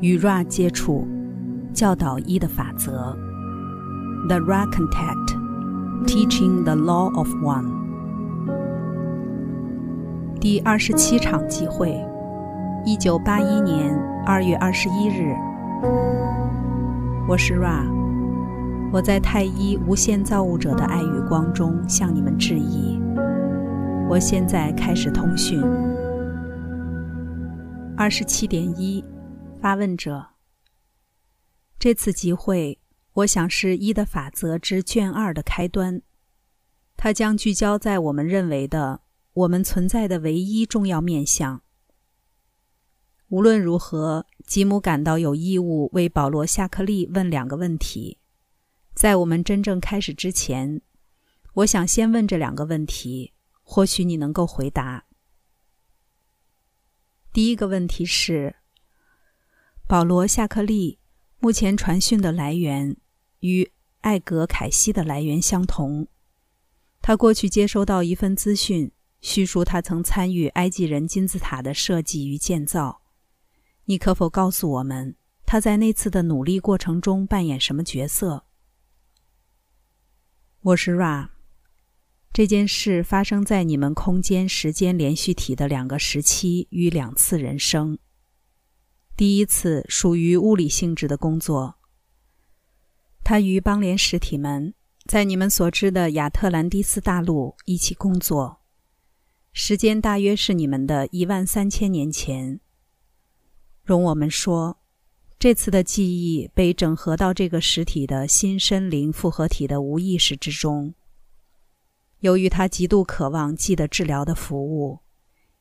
与 Ra 接触，教导一的法则。The Ra Contact, Teaching the Law of One。第二十七场集会，一九八一年二月二十一日。我是 Ra，我在太一无限造物者的爱与光中向你们致意。我现在开始通讯。二十七点一。发问者：这次集会，我想是一的法则之卷二的开端。它将聚焦在我们认为的我们存在的唯一重要面向。无论如何，吉姆感到有义务为保罗·夏克利问两个问题。在我们真正开始之前，我想先问这两个问题，或许你能够回答。第一个问题是。保罗·夏克利目前传讯的来源与艾格·凯西的来源相同。他过去接收到一份资讯，叙述他曾参与埃及人金字塔的设计与建造。你可否告诉我们他在那次的努力过程中扮演什么角色？我是 Ra。这件事发生在你们空间时间连续体的两个时期与两次人生。第一次属于物理性质的工作。他与邦联实体们在你们所知的亚特兰蒂斯大陆一起工作，时间大约是你们的一万三千年前。容我们说，这次的记忆被整合到这个实体的新身灵复合体的无意识之中。由于他极度渴望记得治疗的服务。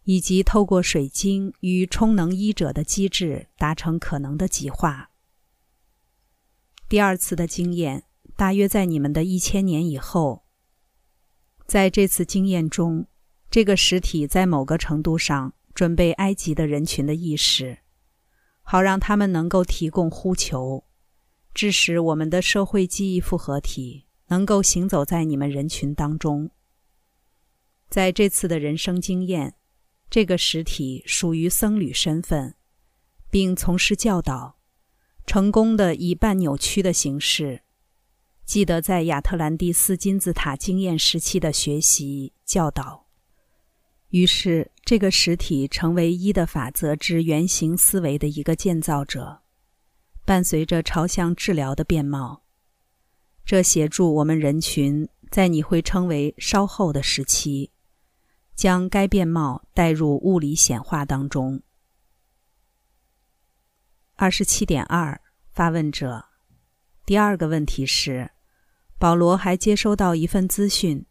以及透过水晶与充能医者的机制达成可能的极化。第二次的经验大约在你们的一千年以后。在这次经验中，这个实体在某个程度上准备埃及的人群的意识，好让他们能够提供呼求，致使我们的社会记忆复合体能够行走在你们人群当中。在这次的人生经验。这个实体属于僧侣身份，并从事教导，成功的以半扭曲的形式，记得在亚特兰蒂斯金字塔经验时期的学习教导。于是，这个实体成为一的法则之原型思维的一个建造者，伴随着朝向治疗的变貌。这协助我们人群在你会称为稍后的时期。将该变貌带入物理显化当中。二十七点二，发问者，第二个问题是：保罗还接收到一份资讯，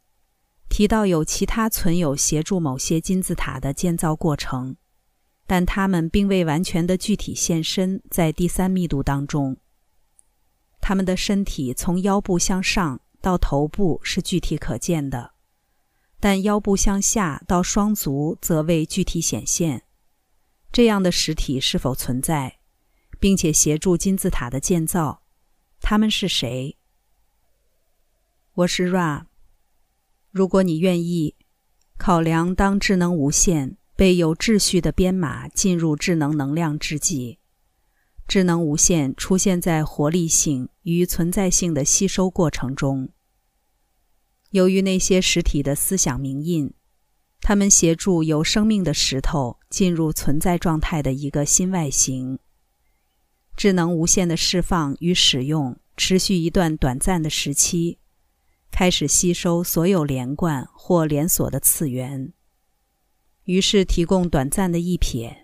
提到有其他存有协助某些金字塔的建造过程，但他们并未完全的具体现身在第三密度当中。他们的身体从腰部向上到头部是具体可见的。但腰部向下到双足则未具体显现。这样的实体是否存在，并且协助金字塔的建造？他们是谁？我是 Ra。如果你愿意，考量当智能无限被有秩序的编码进入智能能量之际，智能无限出现在活力性与存在性的吸收过程中。由于那些实体的思想名印，他们协助有生命的石头进入存在状态的一个新外形。智能无限的释放与使用持续一段短暂的时期，开始吸收所有连贯或连锁的次元，于是提供短暂的一瞥，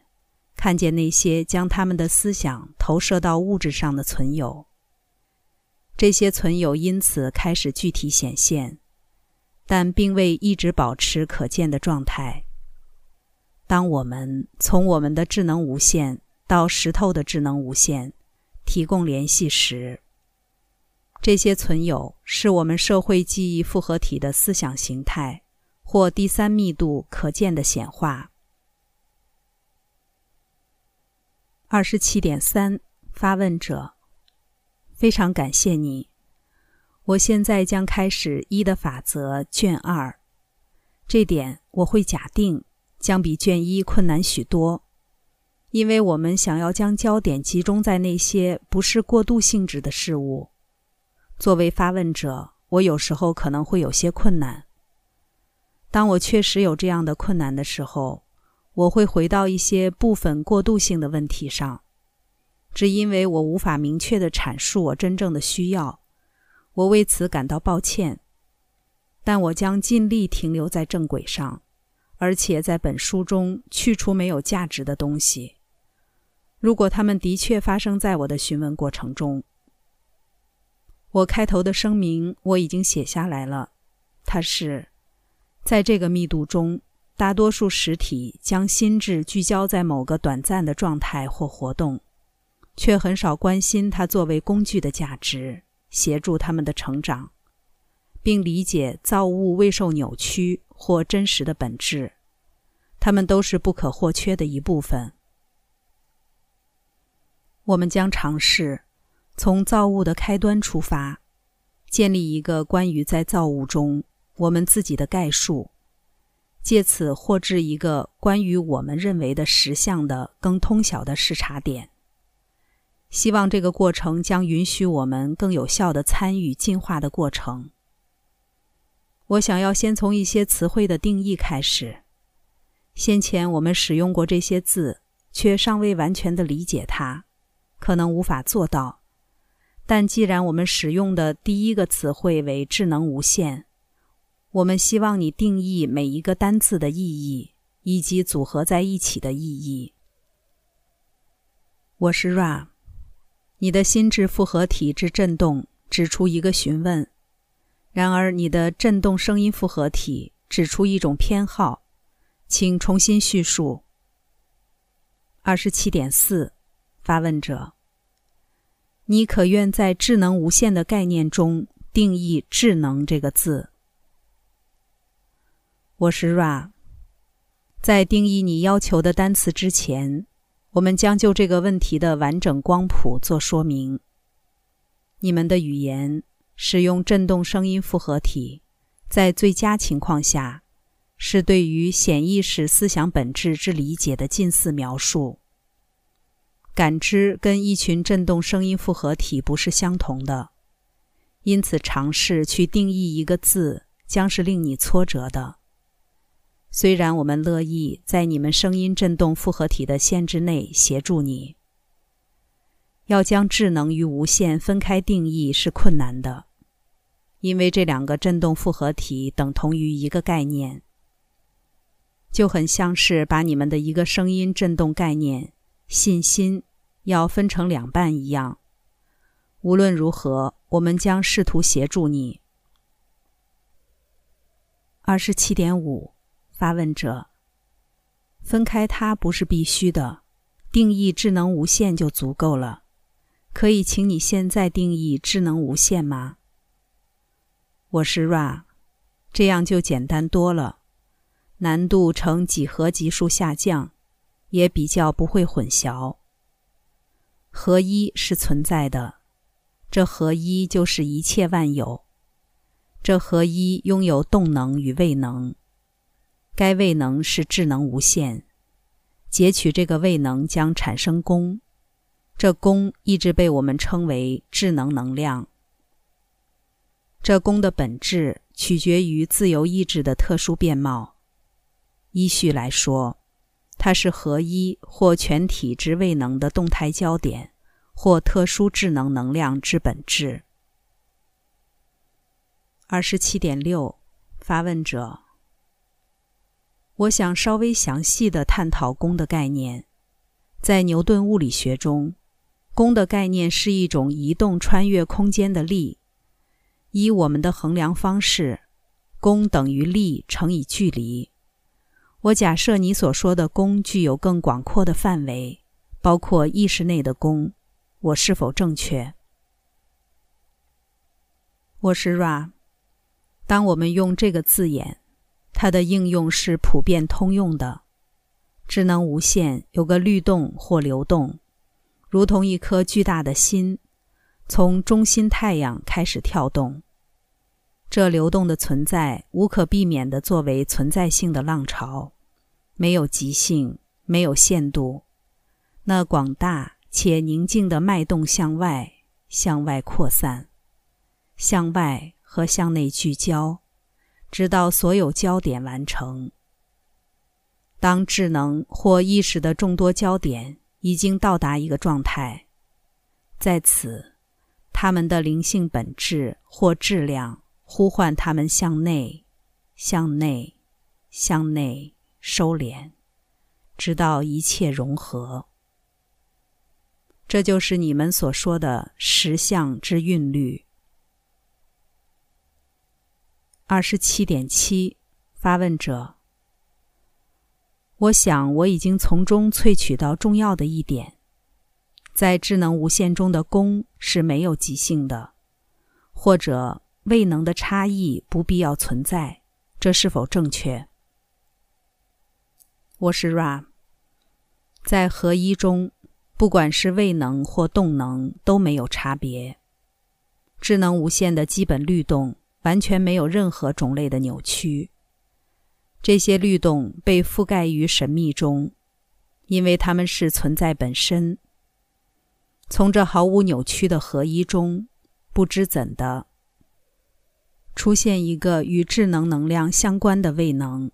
看见那些将他们的思想投射到物质上的存有。这些存有因此开始具体显现。但并未一直保持可见的状态。当我们从我们的智能无限到石头的智能无限提供联系时，这些存有是我们社会记忆复合体的思想形态或第三密度可见的显化。二十七点三，发问者，非常感谢你。我现在将开始一的法则卷二，这点我会假定将比卷一困难许多，因为我们想要将焦点集中在那些不是过渡性质的事物。作为发问者，我有时候可能会有些困难。当我确实有这样的困难的时候，我会回到一些部分过渡性的问题上，只因为我无法明确的阐述我真正的需要，我为此感到抱歉。但我将尽力停留在正轨上，而且在本书中去除没有价值的东西。如果他们的确发生在我的询问过程中，我开头的声明我已经写下来了。它是，在这个密度中，大多数实体将心智聚焦在某个短暂的状态或活动，却很少关心它作为工具的价值，协助他们的成长，并理解造物未受扭曲或真实的本质。它们都是不可或缺的一部分。我们将尝试从造物的开端出发，建立一个关于在造物中我们自己的概述，借此获知一个关于我们认为的实相的更通晓的视察点。希望这个过程将允许我们更有效地参与进化的过程。我想要先从一些词汇的定义开始。先前我们使用过这些字，却尚未完全地理解它。可能无法做到，但既然我们使用的第一个词汇为“智能无限”，我们希望你定义每一个单字的意义以及组合在一起的意义。我是 Ra，你的心智复合体之振动指出一个询问，然而你的振动声音复合体指出一种偏好，请重新叙述。二十七点四，发问者。你可愿在智能无限的概念中定义“智能”这个字？我是 Ra。在定义你要求的单词之前，我们将就这个问题的完整光谱做说明。你们的语言使用振动声音复合体，在最佳情况下，是对于显意识思想本质之理解的近似描述。感知跟一群振动声音复合体不是相同的，因此尝试去定义一个字将是令你挫折的。虽然我们乐意在你们声音振动复合体的限制内协助你，要将智能与无限分开定义是困难的，因为这两个振动复合体等同于一个概念，就很像是把你们的一个声音振动概念。信心要分成两半一样。无论如何，我们将试图协助你。二十七点五，发问者。分开它不是必须的，定义智能无限就足够了。可以请你现在定义智能无限吗？我是 Ra，这样就简单多了，难度呈几何级数下降。也比较不会混淆。合一是存在的，这合一就是一切万有。这合一拥有动能与位能，该未能是智能无限。截取这个未能将产生功，这功一直被我们称为智能能量。这功的本质取决于自由意志的特殊变貌。依序来说。它是合一或全体之未能的动态焦点，或特殊智能能量之本质。二十七点六，发问者，我想稍微详细的探讨功的概念。在牛顿物理学中，功的概念是一种移动穿越空间的力。以我们的衡量方式，功等于力乘以距离。我假设你所说的功具有更广阔的范围，包括意识内的功。我是否正确？我是 Ra。当我们用这个字眼，它的应用是普遍通用的。智能无限有个律动或流动，如同一颗巨大的心，从中心太阳开始跳动。这流动的存在无可避免地作为存在性的浪潮。没有极性，没有限度，那广大且宁静的脉动向外、向外扩散，向外和向内聚焦，直到所有焦点完成。当智能或意识的众多焦点已经到达一个状态，在此，他们的灵性本质或质量呼唤他们向内、向内、向内收敛，直到一切融合。这就是你们所说的实相之韵律。二十七点七，发问者。我想，我已经从中萃取到重要的一点：在智能无限中的功是没有即兴的，或者未能的差异不必要存在。这是否正确？我是 Ra。在合一中，不管是位能或动能都没有差别。智能无限的基本律动完全没有任何种类的扭曲。这些律动被覆盖于神秘中，因为它们是存在本身。从这毫无扭曲的合一中，不知怎的出现一个与智能能量相关的未能。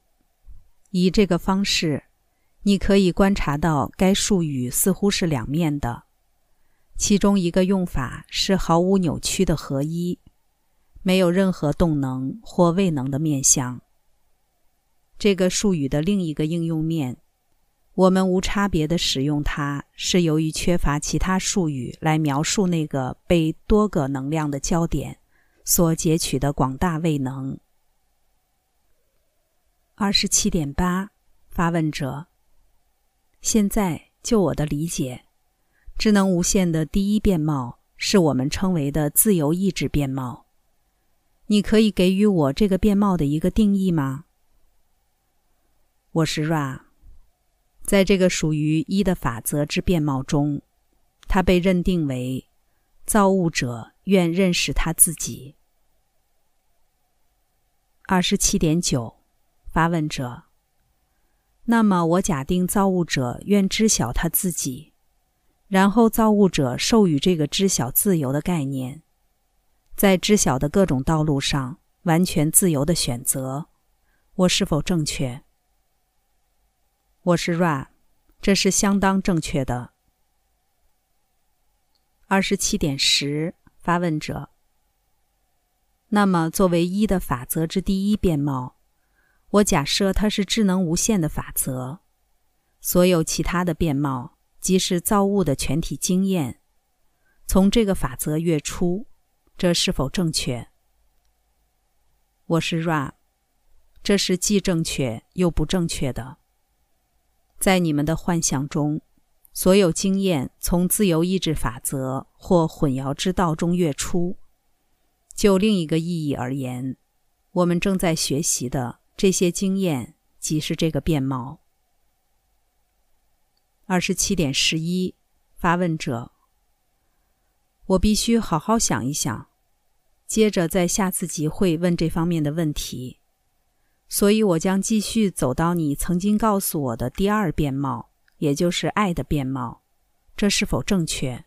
以这个方式，你可以观察到该术语似乎是两面的。其中一个用法是毫无扭曲的合一，没有任何动能或未能的面相。这个术语的另一个应用面，我们无差别的使用它，是由于缺乏其他术语来描述那个被多个能量的焦点所截取的广大未能。二十七点八，发问者。现在就我的理解，智能无限的第一变貌是我们称为的自由意志变貌。你可以给予我这个变貌的一个定义吗？我是 Ra，在这个属于一的法则之变貌中，他被认定为造物者愿认识他自己。二十七点九，发问者。那么我假定造物者愿知晓他自己，然后造物者授予这个知晓自由的概念，在知晓的各种道路上完全自由的选择，我是否正确？我是 Ra，这是相当正确的。二十七点十，发问者。那么，作为一的法则之第一变貌，我假设它是智能无限的法则。所有其他的变貌，即是造物的全体经验，从这个法则跃出。这是否正确？我是 Ra，这是既正确又不正确的。在你们的幻想中，所有经验从自由意志法则或混淆之道中跃出。就另一个意义而言，我们正在学习的这些经验即是这个变貌。二十七点十一，发问者，我必须好好想一想，接着在下次集会问这方面的问题。所以，我将继续走到你曾经告诉我的第二变貌，也就是爱的变貌。这是否正确？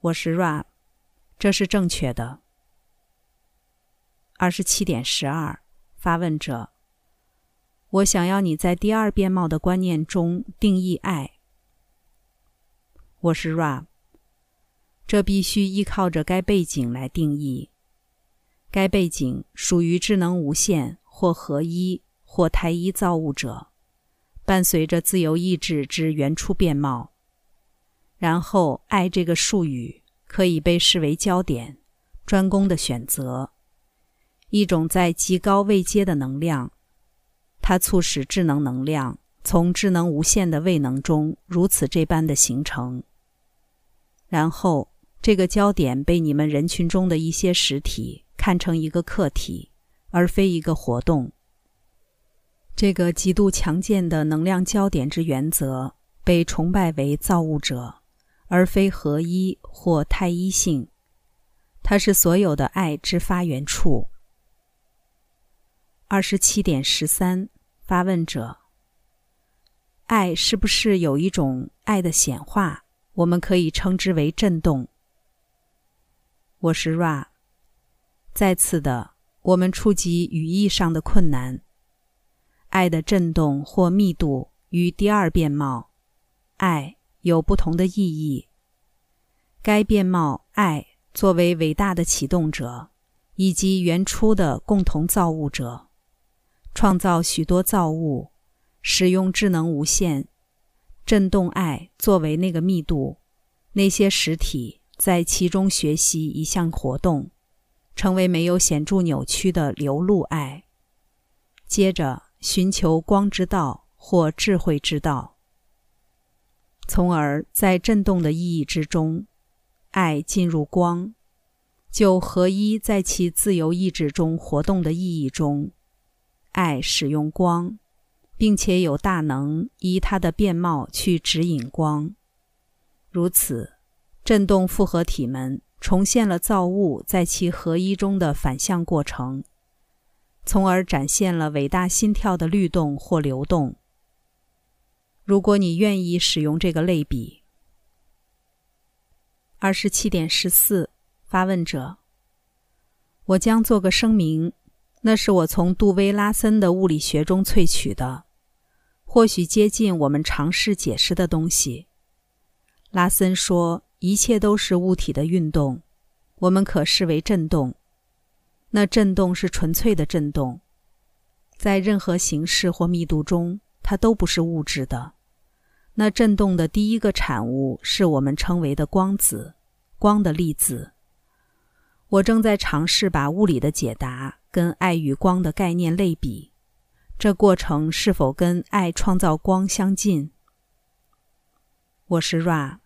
我是 Ra，这是正确的。二十七点十二，发问者，我想要你在第二变貌的观念中定义爱。我是 Ra，这必须依靠着该背景来定义。该背景属于智能无限或合一或太一造物者，伴随着自由意志之原初变貌。然后，爱这个术语可以被视为焦点、专攻的选择，一种在极高位阶的能量。它促使智能能量从智能无限的位能中如此这般的形成。然后，这个焦点被你们人群中的一些实体。看成一个客体，而非一个活动。这个极度强健的能量焦点之原则被崇拜为造物者，而非合一或太一性。它是所有的爱之发源处。二十七点十三，发问者：爱是不是有一种爱的显化？我们可以称之为震动。我是 Ra。再次的，我们触及语义上的困难。爱的震动或密度与第二变貌“爱”有不同的意义。该变貌“爱”作为伟大的启动者，以及原初的共同造物者，创造许多造物，使用智能无限。震动爱作为那个密度，那些实体在其中学习一项活动，成为没有显著扭曲的流露爱。接着寻求光之道或智慧之道，从而在震动的意义之中，爱进入光，就合一在其自由意志中活动的意义中，爱使用光。并且有大能依它的变貌去指引光，如此，振动复合体们重现了造物在其合一中的反向过程，从而展现了伟大心跳的律动或流动。如果你愿意使用这个类比，二十七点十四，发问者，我将做个声明。那是我从杜威拉森的物理学中萃取的，或许接近我们尝试解释的东西。拉森说，一切都是物体的运动，我们可视为振动。那振动是纯粹的振动，在任何形式或密度中，它都不是物质的。那振动的第一个产物是我们称为的光子，光的粒子。我正在尝试把物理的解答。跟爱与光的概念类比，这过程是否跟爱创造光相近？我是 Ra，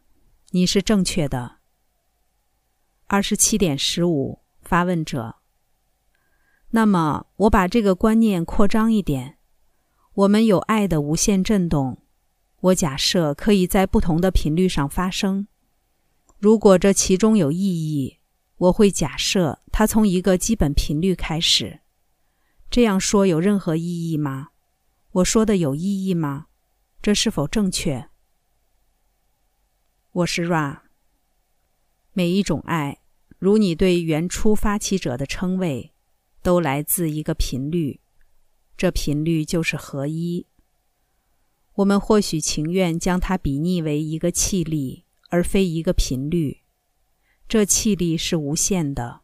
你是正确的。二十七点十五，发问者。那么我把这个观念扩张一点，我们有爱的无限振动，我假设可以在不同的频率上发生。如果这其中有意义。我会假设它从一个基本频率开始。这样说有任何意义吗？我说的有意义吗？这是否正确？我是 Ra。每一种爱，如你对原初发起者的称谓，都来自一个频率，这频率就是合一。我们或许情愿将它比拟为一个气力，而非一个频率。这气力是无限的，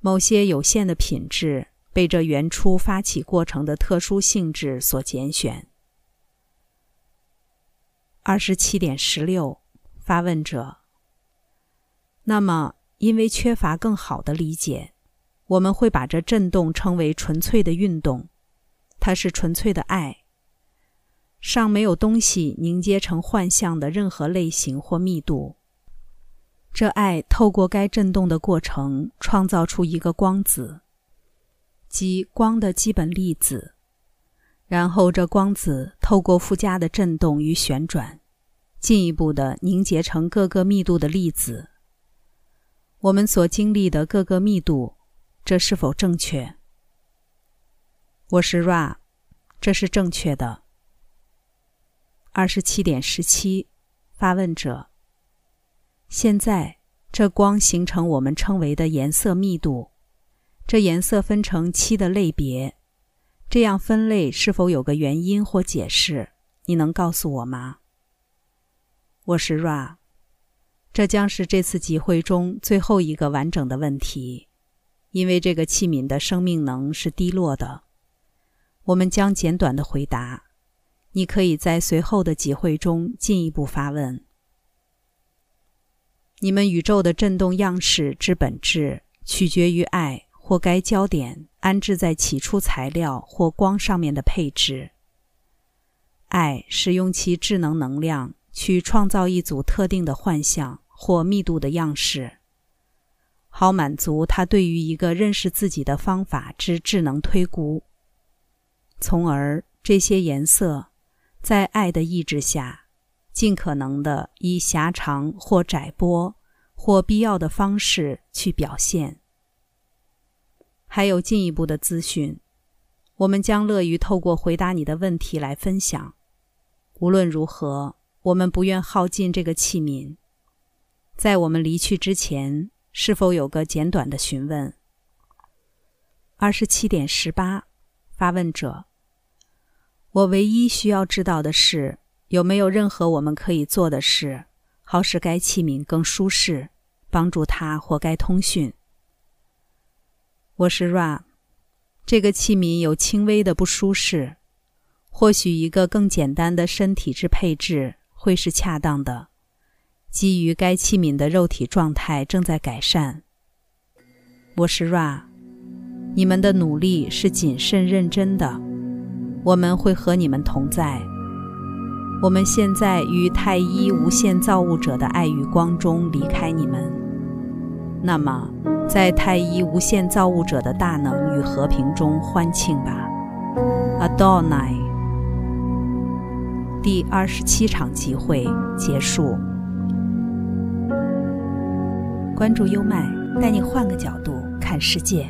某些有限的品质被这原初发起过程的特殊性质所拣选。二十七点十六，发问者。那么，因为缺乏更好的理解，我们会把这振动称为纯粹的运动，它是纯粹的爱，尚没有东西凝结成幻象的任何类型或密度。这爱透过该振动的过程，创造出一个光子，即光的基本粒子。然后，这光子透过附加的振动与旋转，进一步的凝结成各个密度的粒子。我们所经历的各个密度，这是否正确？我是 Ra，这是正确的。二十七点十七，发问者。现在，这光形成我们称为的颜色密度。这颜色分成七的类别，这样分类是否有个原因或解释？你能告诉我吗？我是 Ra，这将是这次集会中最后一个完整的问题，因为这个器皿的生命能是低落的。我们将简短的回答，你可以在随后的集会中进一步发问。你们宇宙的振动样式之本质，取决于爱或该焦点安置在起初材料或光上面的配置。爱使用其智能能量去创造一组特定的幻象或密度的样式，好满足他对于一个认识自己的方法之智能推估，从而这些颜色在爱的意志下。尽可能的以狭长或窄波或必要的方式去表现。还有进一步的资讯，我们将乐于透过回答你的问题来分享。无论如何，我们不愿耗尽这个器皿。在我们离去之前，是否有个简短的询问？二十七点十八，发问者：我唯一需要知道的是，有没有任何我们可以做的事，好使该器皿更舒适，帮助它或该通讯？我是 Ra，这个器皿有轻微的不舒适，或许一个更简单的身体质配置会是恰当的。基于该器皿的肉体状态正在改善。我是 Ra，你们的努力是谨慎认真的，我们会和你们同在。我们现在于太一无限造物者的爱与光中离开你们。那么，在太一无限造物者的大能与和平中欢庆吧。Adonai。第二十七场集会结束。关注优麦，带你换个角度看世界。